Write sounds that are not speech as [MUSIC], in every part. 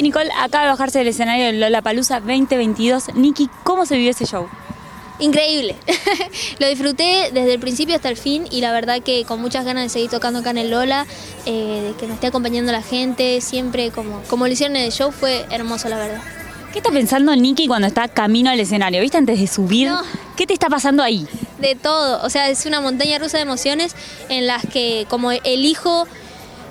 Nicky Nicole acaba de bajarse del escenario de Lola Palusa 2022. Nicky, ¿cómo se vivió ese show? Increíble. [LAUGHS] lo disfruté desde el principio hasta el fin y la verdad que con muchas ganas de seguir tocando acá en el Lola, eh, de que me esté acompañando la gente, siempre como, como lo hicieron en el show, fue hermoso la verdad. ¿Qué está pensando Nicky cuando está camino al escenario? ¿Viste antes de subir? No. ¿Qué te está pasando ahí? De todo, o sea, es una montaña rusa de emociones en las que como elijo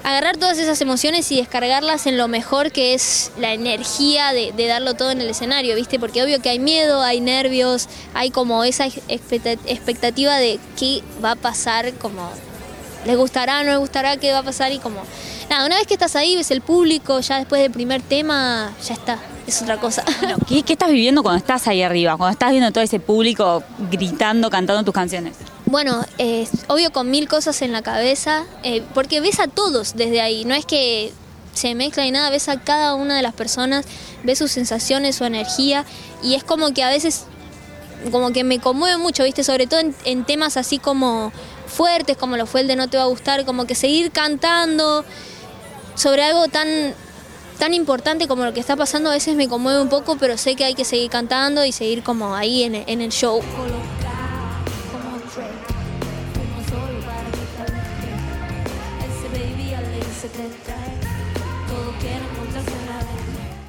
agarrar todas esas emociones y descargarlas en lo mejor que es la energía de, darlo todo en el escenario, ¿viste? Porque obvio que hay miedo, hay nervios, hay como esa expectativa de qué va a pasar, como les gustará, no les gustará, qué va a pasar y como... Nada, una vez que estás ahí, ves el público, ya después del primer tema, ya está, es otra cosa. Bueno, ¿qué, ¿qué, estás viviendo cuando estás ahí arriba? Cuando estás viendo todo ese público gritando, cantando tus canciones. Bueno, obvio con mil cosas en la cabeza, eh, porque ves a todos desde ahí, no es que se mezcla y nada, ves a cada una de las personas, ves sus sensaciones, su energía, y es como que a veces, como que me conmueve mucho, ¿viste? Sobre todo en, en temas así como fuertes, como lo fue el de No Te Va a Gustar, como que seguir cantando sobre algo tan tan importante como lo que está pasando a veces me conmueve un poco, pero sé que hay que seguir cantando y seguir como ahí en, en el show.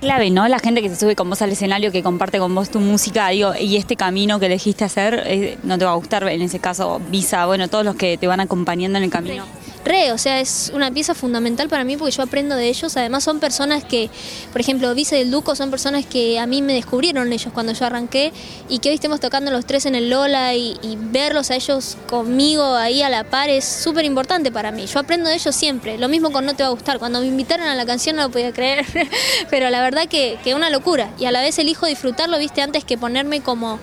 Clave, ¿no? La gente que se sube con vos al escenario, que comparte con vos tu música, digo, y este camino que elegiste hacer, eh, no te va a gustar, en ese caso, Visa, bueno, todos los que te van acompañando en el camino. Re, o sea, es una pieza fundamental para mí porque yo aprendo de ellos. Además son personas que, por ejemplo, Vice del Duco son personas que a mí me descubrieron ellos cuando yo arranqué y que hoy estemos tocando los tres en el Lola y, verlos a ellos conmigo ahí a la par es súper importante para mí. Yo aprendo de ellos siempre. Lo mismo con No Te Va a Gustar. Cuando me invitaron a la canción no lo podía creer, [LAUGHS] pero la verdad que, que una locura. Y a la vez elijo disfrutarlo, viste, antes que ponerme como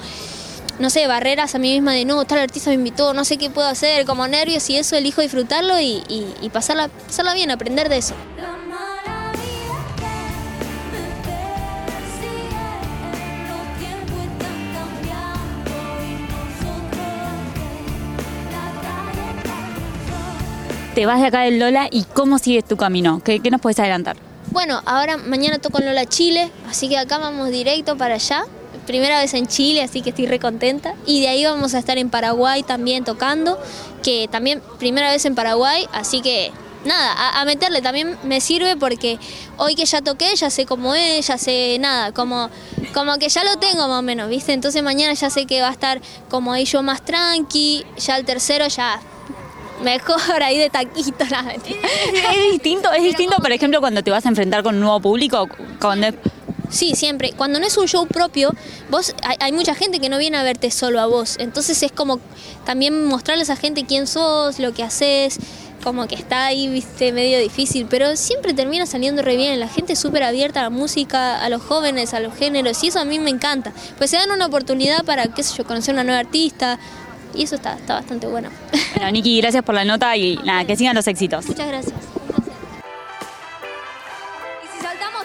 no sé, barreras a mí misma de no, tal artista me invitó, no sé qué puedo hacer, como nervios y eso, elijo disfrutarlo y, y, y pasarla, pasarla bien, aprender de eso. Te vas de acá del Lola y cómo sigues tu camino, ¿qué, qué nos puedes adelantar? Bueno, ahora mañana toco en Lola Chile, así que acá vamos directo para allá primera vez en Chile, así que estoy re contenta. Y de ahí vamos a estar en Paraguay también tocando, que también primera vez en Paraguay, así que nada, a, a, meterle también me sirve porque hoy que ya toqué, ya sé cómo es, ya sé nada, como, como que ya lo tengo más o menos, ¿viste? Entonces mañana ya sé que va a estar como ahí yo más tranqui, ya el tercero ya mejor [LAUGHS] ahí de taquito la es, es distinto, es distinto, por ejemplo, cuando te vas a enfrentar con un nuevo público, cuando Sí, siempre. Cuando no es un show propio, vos hay, mucha gente que no viene a verte solo a vos. Entonces es como también mostrarles a gente quién sos, lo que haces, como que está ahí, viste, medio difícil, pero siempre termina saliendo re bien. La gente es súper abierta a la música, a los jóvenes, a los géneros, y eso a mí me encanta. Pues se dan una oportunidad para, qué sé yo, conocer una nueva artista, y eso está, está bastante bueno. Bueno, Niki, gracias por la nota y nada, que sigan los éxitos. Muchas gracias. Y si saltamos